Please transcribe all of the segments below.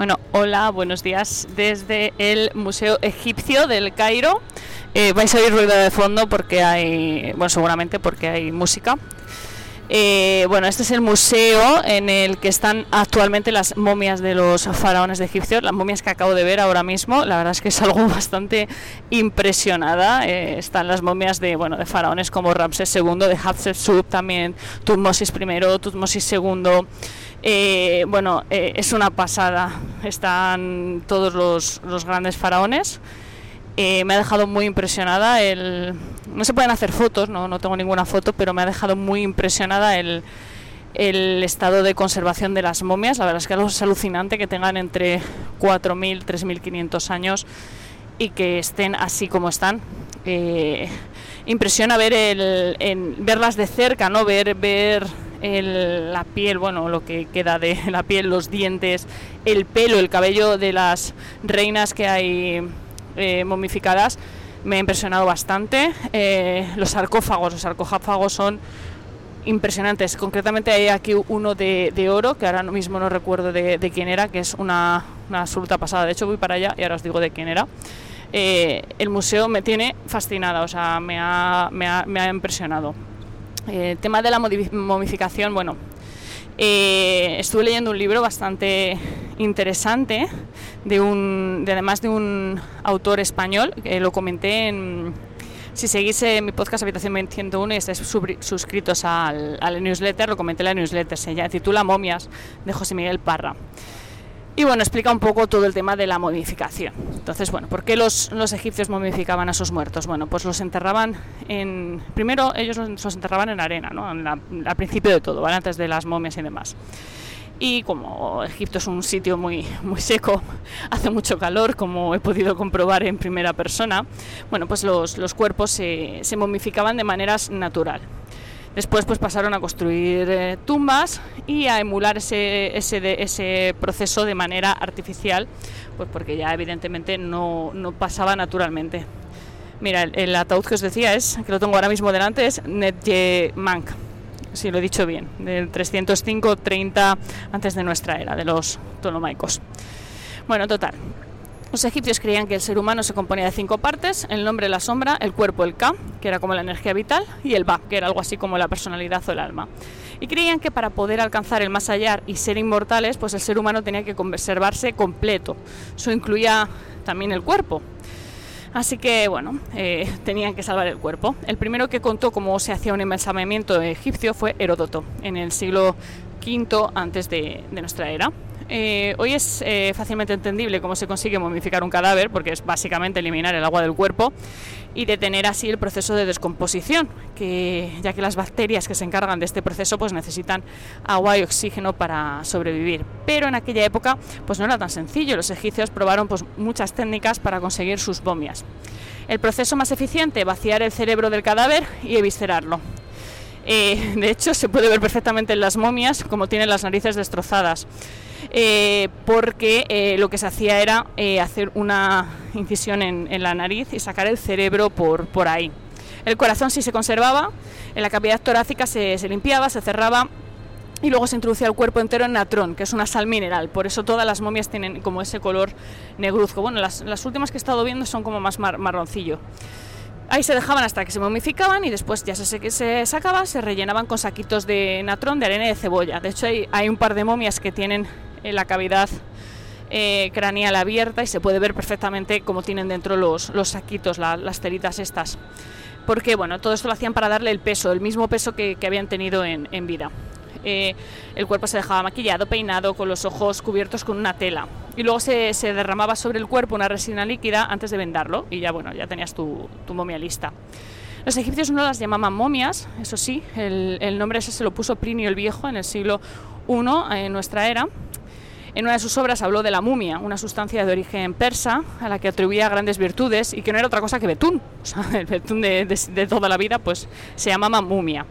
Bueno, hola, buenos días desde el Museo Egipcio del Cairo. Eh, vais a oír ruido de fondo porque hay, bueno, seguramente porque hay música. Eh, bueno, este es el museo en el que están actualmente las momias de los faraones de Egipcio, las momias que acabo de ver ahora mismo. La verdad es que es algo bastante impresionada. Eh, están las momias de, bueno, de faraones como Ramsés II, de Hatshepsut, también Tutmosis I, Tutmosis II. Eh, bueno, es una pasada. Están todos los, los grandes faraones. me ha dejado muy impresionada el, no se pueden hacer fotos, no, no tengo ninguna foto, pero me ha dejado muy impresionada el, el estado de conservación de las momias. La verdad es que es alucinante que tengan entre 4.000, 3.500 años y que estén así como están. Eh, impresiona ver el, verlas de cerca, no ver ver la piel, bueno, lo que queda de la piel, los dientes, el pelo, el cabello de las reinas que hay eh, momificadas me ha impresionado bastante. Eh, los sarcófagos, los sarcófagos son impresionantes. Concretamente hay aquí uno de, oro, que ahora mismo no recuerdo de, quién era, que es una, absoluta pasada. De hecho voy para allá y ahora os digo de quién era. Eh, el museo me tiene fascinada, o sea, me ha, me ha, me ha impresionado. Eh, el tema de la momificación, bueno, estuve leyendo un libro bastante interesante de un, de además de un autor español, que lo comenté en, si seguís mi podcast Habitación 101 y estáis suscritos al, newsletter, lo comenté en la newsletter, se titula Momias de José Miguel Parra. Y bueno, explica un poco todo el tema de la momificación. Entonces, bueno, ¿por qué los, los egipcios momificaban a sus muertos? Bueno, pues los enterraban en... Primero ellos los, enterraban en arena, ¿no? al principio de todo, ¿vale? Antes de las momias y demás y como Egipto es un sitio muy, muy seco, hace mucho calor, como he podido comprobar en primera persona, bueno, pues los, los cuerpos se, se, momificaban de maneras natural. Después pues pasaron a construir eh, tumbas y a emular ese, ese, ese, proceso de manera artificial, pues porque ya evidentemente no, no pasaba naturalmente. Mira, el, el, ataúd que os decía es, que lo tengo ahora mismo delante, es Netje Mank si lo he dicho bien, del 305-30 antes de nuestra era, de los ptolomaicos. Bueno, total. Los egipcios creían que el ser humano se componía de cinco partes, el nombre, la sombra, el cuerpo, el Ka, que era como la energía vital, y el Ba, que era algo así como la personalidad o el alma. Y creían que para poder alcanzar el más allá y ser inmortales, pues el ser humano tenía que conservarse completo. Eso incluía también el cuerpo. Así que, bueno, eh, tenían que salvar el cuerpo. El primero que contó cómo se hacía un embalsamamiento egipcio fue Heródoto, en el siglo V antes de nuestra era. Eh, hoy es eh, fácilmente entendible cómo se consigue momificar un cadáver, porque es básicamente eliminar el agua del cuerpo y detener así el proceso de descomposición, que, ya que las bacterias que se encargan de este proceso pues necesitan agua y oxígeno para sobrevivir. Pero en aquella época pues no era tan sencillo, los egipcios probaron pues, muchas técnicas para conseguir sus momias. El proceso más eficiente, vaciar el cerebro del cadáver y eviscerarlo. Eh, de hecho, se puede ver perfectamente en las momias como tienen las narices destrozadas. Eh, porque eh, lo que se hacía era hacer una incisión en, la nariz y sacar el cerebro por, por ahí. El corazón sí se conservaba, en la cavidad torácica se, limpiaba, se cerraba y luego se introducía el cuerpo entero en natrón, que es una sal mineral. Por eso todas las momias tienen como ese color negruzco. Bueno, las, últimas que he estado viendo son como más marroncillo. Ahí se dejaban hasta que se momificaban y después ya se, se sacaba, se rellenaban con saquitos de natrón, de arena y de cebolla. De hecho, hay, un par de momias que tienen en la cavidad eh, craneal abierta y se puede ver perfectamente cómo tienen dentro los, los saquitos, las teritas estas. Porque bueno, todo esto lo hacían para darle el peso, el mismo peso que, habían tenido en, vida. Eh, el cuerpo se dejaba maquillado, peinado, con los ojos cubiertos con una tela. Y luego se, derramaba sobre el cuerpo una resina líquida antes de vendarlo y ya bueno, ya tenías tu, momia lista. Los egipcios no las llamaban momias, eso sí, el, nombre ese se lo puso Plinio el Viejo en el siglo I en nuestra era en una de sus obras habló de la mumia, una sustancia de origen persa a la que atribuía grandes virtudes y que no era otra cosa que betún. El betún de, toda la vida pues se llamaba mumia.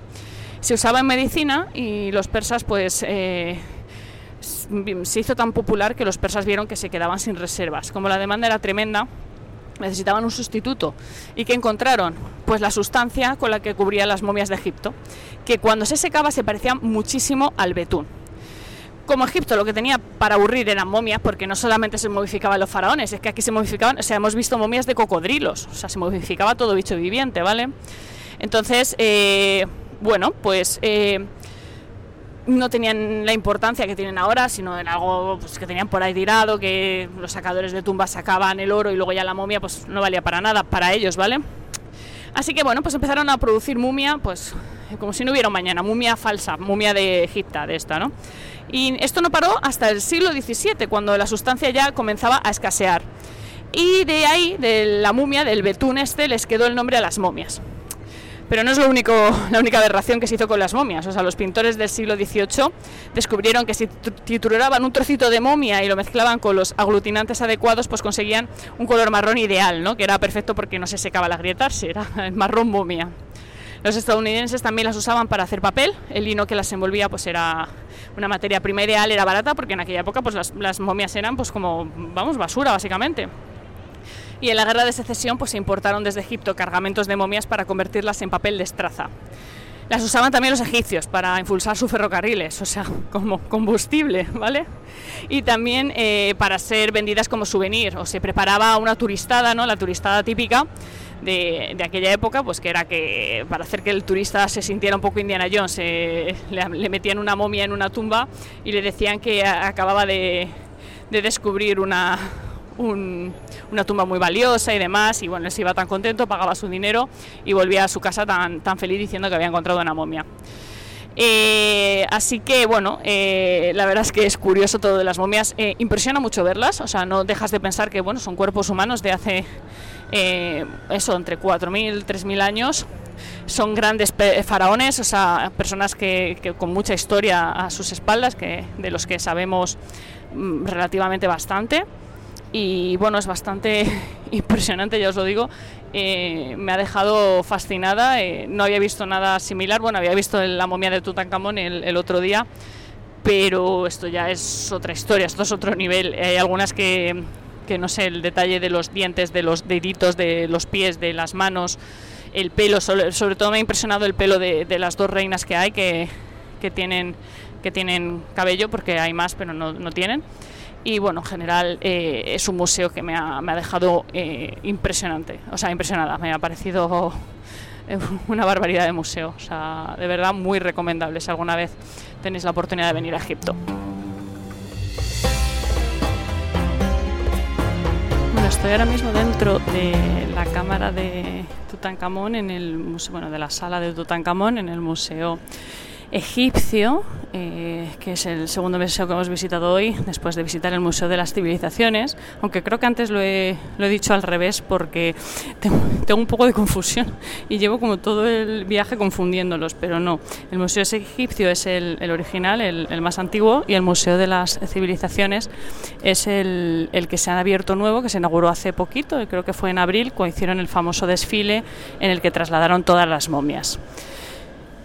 Se usaba en medicina y los persas pues eh, se hizo tan popular que los persas vieron que se quedaban sin reservas. Como la demanda era tremenda, necesitaban un sustituto. ¿Y qué encontraron? Pues la sustancia con la que cubrían las momias de Egipto, que cuando se secaba se parecía muchísimo al betún. como Egipto lo que tenía para aburrir eran momias, porque no solamente se momificaban los faraones, es que aquí se momificaban, o sea, hemos visto momias de cocodrilos, o sea, se momificaba todo bicho viviente, ¿vale? Entonces, eh, bueno, pues eh, no tenían la importancia que tienen ahora, sino en algo pues, que tenían por ahí tirado, que los sacadores de tumbas sacaban el oro y luego ya la momia pues no valía para nada para ellos, ¿vale? Así que bueno, pues empezaron a producir mumia, pues como si no hubiera mañana, mumia falsa, mumia de Egipta, de esta, ¿no? Y esto no paró hasta el siglo XVII, cuando la sustancia ya comenzaba a escasear. Y de ahí, de la mumia, del betún este, les quedó el nombre a las momias. Pero no es lo único, la única aberración que se hizo con las momias. O sea, los pintores del siglo XVIII descubrieron que si trituraban un trocito de momia y lo mezclaban con los aglutinantes adecuados, pues conseguían un color marrón ideal, ¿no? que era perfecto porque no se secaba la grietas, era el marrón momia. Los estadounidenses también las usaban para hacer papel, el lino que las envolvía pues era una materia prima ideal, era barata porque en aquella época pues las, momias eran pues como, vamos, basura básicamente. Y en la guerra de secesión pues se importaron desde Egipto cargamentos de momias para convertirlas en papel de estraza. Las usaban también los egipcios para impulsar sus ferrocarriles, o sea, como combustible, ¿vale? Y también eh, para ser vendidas como souvenir, o se preparaba una turistada, ¿no? La turistada típica, de, aquella época, pues que era que para hacer que el turista se sintiera un poco Indiana Jones, le, metían una momia en una tumba y le decían que acababa de, descubrir una, una tumba muy valiosa y demás, y bueno, él se iba tan contento, pagaba su dinero y volvía a su casa tan, tan feliz diciendo que había encontrado una momia. Eh, así que bueno, eh, la verdad es que es curioso todo de las momias. Eh, impresiona mucho verlas, o sea, no dejas de pensar que bueno, son cuerpos humanos de hace eh, eso, entre 4.000, 3.000 años. Son grandes faraones, o sea, personas que, con mucha historia a sus espaldas, que, de los que sabemos mm, relativamente bastante. Y bueno, es bastante impresionante, ya os lo digo. Eh, me ha dejado fascinada. Eh, no había visto nada similar. Bueno, había visto la momia de Tutankamón el, el otro día, pero esto ya es otra historia, esto es otro nivel. Hay algunas que, que no sé, el detalle de los dientes, de los deditos, de los pies, de las manos, el pelo, sobre, todo me ha impresionado el pelo de, las dos reinas que hay, que, tienen, que tienen cabello, porque hay más, pero no, tienen. Y bueno, en general eh, es un museo que me ha, dejado eh, impresionante, o sea, impresionada, me ha parecido una barbaridad de museo, o sea, de verdad muy recomendable. Si alguna vez tenéis la oportunidad de venir a Egipto. estoy ahora mismo dentro de la cámara de Tutankamón en el bueno, de la sala de Tutankamón en el museo egipcio, eh, que es el segundo museo que hemos visitado hoy, después de visitar el Museo de las Civilizaciones, aunque creo que antes lo he, lo he dicho al revés porque tengo, un poco de confusión y llevo como todo el viaje confundiéndolos, pero no. El Museo egipcio es el, el original, el, el, más antiguo, y el Museo de las Civilizaciones es el, el que se ha abierto nuevo, que se inauguró hace poquito, creo que fue en abril, cuando hicieron el famoso desfile en el que trasladaron todas las momias.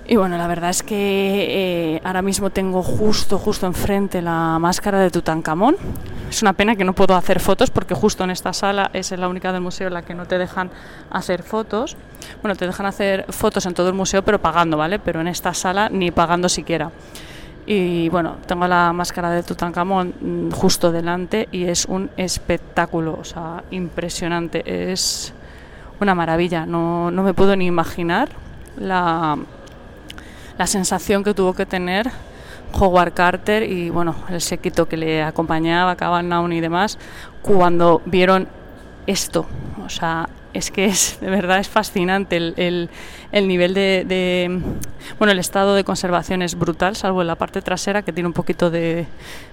Y bueno, la verdad es que eh, ahora mismo tengo justo, justo enfrente la máscara de Tutankamón. Es una pena que no puedo hacer fotos porque justo en esta sala es la única del museo en la que no te dejan hacer fotos. Bueno, te dejan hacer fotos en todo el museo, pero pagando, ¿vale? Pero en esta sala ni pagando siquiera. Y bueno, tengo la máscara de Tutankamón mm, justo delante y es un espectáculo, o sea, impresionante. Es una maravilla. No, no me puedo ni imaginar la la sensación que tuvo que tener Howard Carter y bueno, el séquito que le acompañaba, Cavan y demás, cuando vieron esto. O sea, es que es de verdad es fascinante el, el, nivel de, bueno el estado de conservación es brutal salvo en la parte trasera que tiene un poquito de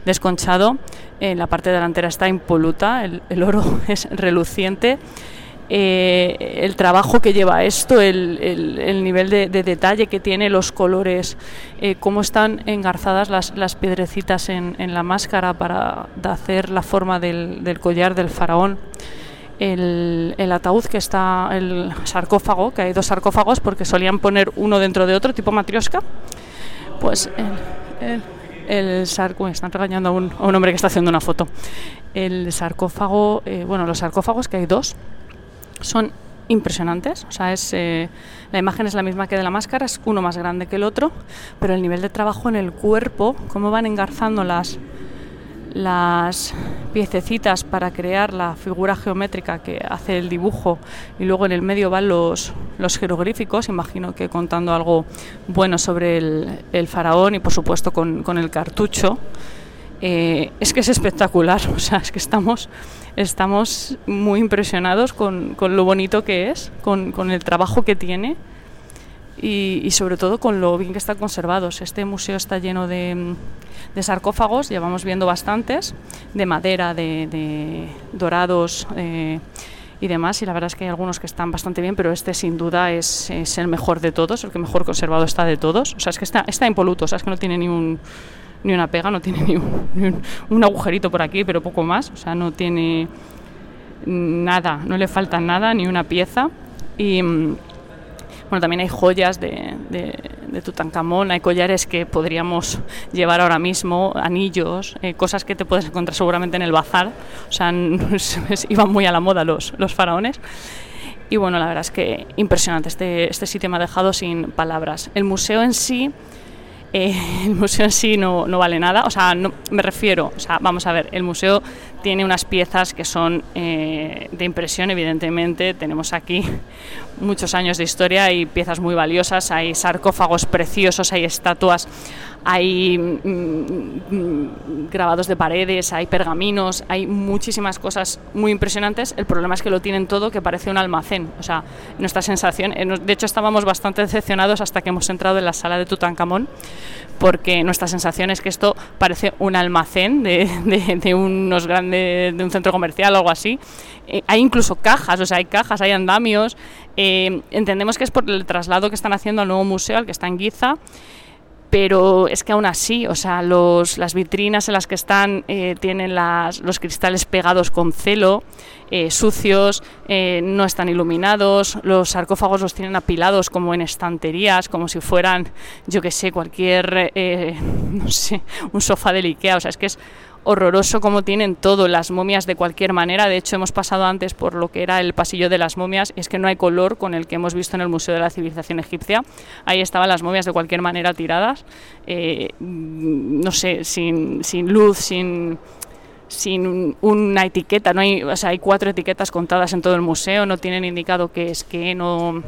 desconchado en la parte delantera está impoluta el, el oro es reluciente eh, el trabajo que lleva esto, el, nivel de, detalle que tiene, los colores, eh, cómo están engarzadas las, las piedrecitas en, la máscara para hacer la forma del, collar del faraón. El, ataúd que está, el sarcófago, que hay dos sarcófagos porque solían poner uno dentro de otro, tipo matrioska, pues el, el, están regañando a un, hombre que está haciendo una foto. El sarcófago, eh, bueno, los sarcófagos que hay dos, son impresionantes. O sea, es, eh, la imagen es la misma que de la máscara, es uno más grande que el otro, pero el nivel de trabajo en el cuerpo, cómo van engarzando las, las piececitas para crear la figura geométrica que hace el dibujo y luego en el medio van los, los jeroglíficos, imagino que contando algo bueno sobre el, faraón y por supuesto con, con el cartucho. Eh, es que es espectacular, o sea, es que estamos, estamos muy impresionados con, con lo bonito que es, con, con el trabajo que tiene y, sobre todo con lo bien que están conservados. Este museo está lleno de, de sarcófagos, llevamos viendo bastantes, de madera, de, de dorados. Eh, y demás, y la verdad es que hay algunos que están bastante bien, pero este sin duda es, es, el mejor de todos, el que mejor conservado está de todos. O sea, es que está, está impoluto, o sea, es que no tiene ni un, ni una pega, no tiene ni un, agujerito por aquí, pero poco más, o sea, no tiene nada, no le falta nada, ni una pieza. Y mm, bueno, también hay joyas de, de, Tutankamón, hay collares que podríamos llevar ahora mismo, anillos, eh, cosas que te puedes encontrar seguramente en el bazar, o sea, iban muy a la moda los, los faraones. Y bueno, la verdad es que impresionante, este, este sitio me ha dejado sin palabras. El museo en sí eh, el museo en sí no, no, vale nada, o sea, no, me refiero, o sea, vamos a ver, el museo tiene unas piezas que son eh, de impresión, evidentemente, tenemos aquí muchos años de historia y piezas muy valiosas, hay sarcófagos preciosos, hay estatuas, hay mm, mm, grabados de paredes, hay pergaminos, hay muchísimas cosas muy impresionantes. El problema es que lo tienen todo que parece un almacén. O sea, nuestra sensación, eh, de hecho estábamos bastante decepcionados hasta que hemos entrado en la sala de Tutankamón, porque nuestra sensación es que esto parece un almacén de, unos grandes, de un centro comercial o algo así. Eh, hay incluso cajas, o sea, hay cajas, hay andamios. Eh, entendemos que es por el traslado que están haciendo al nuevo museo, al que está en Giza pero es que aún así, o sea, los, las vitrinas en las que están eh, tienen las, los cristales pegados con celo, eh, sucios, eh, no están iluminados, los sarcófagos los tienen apilados como en estanterías, como si fueran, yo qué sé, cualquier, no sé, un sofá del Ikea, o sea, es que es horroroso como tienen todo, las momias de cualquier manera. De hecho, hemos pasado antes por lo que era el pasillo de las momias es que no hay color con el que hemos visto en el Museo de la Civilización Egipcia. Ahí estaban las momias de cualquier manera tiradas, eh, no sé, sin, sin luz, sin sin una etiqueta, no hay, o sea, hay cuatro etiquetas contadas en todo el museo, no tienen indicado qué es que, no,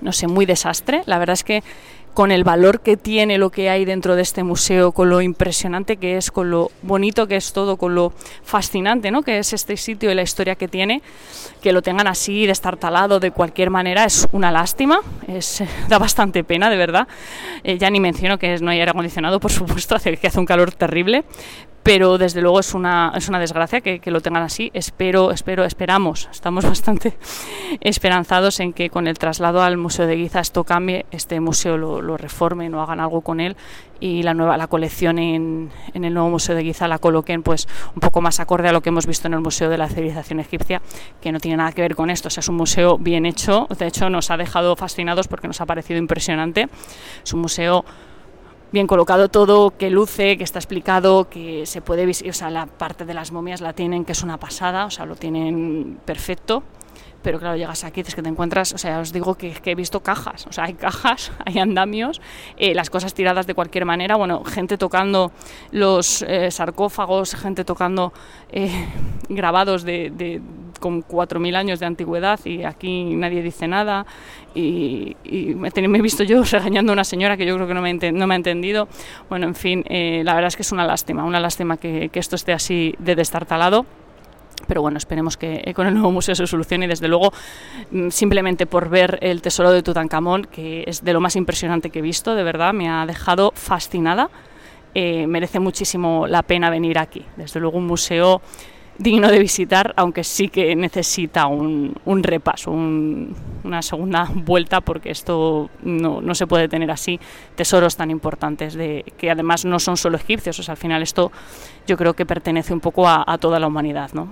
no sé, muy desastre. La verdad es que con el valor que tiene lo que hay dentro de este museo, con lo impresionante que es, con lo bonito que es todo, con lo fascinante ¿no? que es este sitio y la historia que tiene, que lo tengan así, destartalado de cualquier manera, es una lástima, es, da bastante pena, de verdad. Eh, ya ni menciono que no hay aire acondicionado, por supuesto, hace, que hace un calor terrible, pero desde luego es una, es una desgracia que, que, lo tengan así. Espero, espero, esperamos, estamos bastante esperanzados en que con el traslado al Museo de Guiza esto cambie, este museo lo, lo reformen o hagan algo con él y la nueva la colección en, en, el nuevo Museo de Guiza la coloquen pues un poco más acorde a lo que hemos visto en el Museo de la Civilización Egipcia, que no tiene nada que ver con esto. Es un museo bien hecho, de hecho nos ha dejado fascinados porque nos ha parecido impresionante. Es un museo bien colocado todo, que luce, que está explicado, que se puede o sea, la parte de las momias la tienen, que es una pasada, o sea, lo tienen perfecto. Pero claro, llegas aquí, es que te encuentras, o sea, os digo que, he visto cajas, o sea, hay cajas, hay andamios, eh, las cosas tiradas de cualquier manera, bueno, gente tocando los eh, sarcófagos, gente tocando eh, grabados de, de con 4.000 años de antigüedad y aquí nadie dice nada y, me, he visto yo regañando a una señora que yo creo que no me, no me ha entendido. Bueno, en fin, eh, la verdad es que es una lástima, una lástima que, que esto esté así de destartalado pero bueno, esperemos que eh, con el nuevo museo se solucione y desde luego mm, simplemente por ver el tesoro de Tutankamón, que es de lo más impresionante que he visto, de verdad, me ha dejado fascinada. Eh, merece muchísimo la pena venir aquí. Desde luego un museo digno de visitar, aunque sí que necesita un, un repaso, una segunda vuelta, porque esto no, no, se puede tener así tesoros tan importantes, de, que además no son solo egipcios, o sea, al final esto yo creo que pertenece un poco a, a toda la humanidad. ¿no?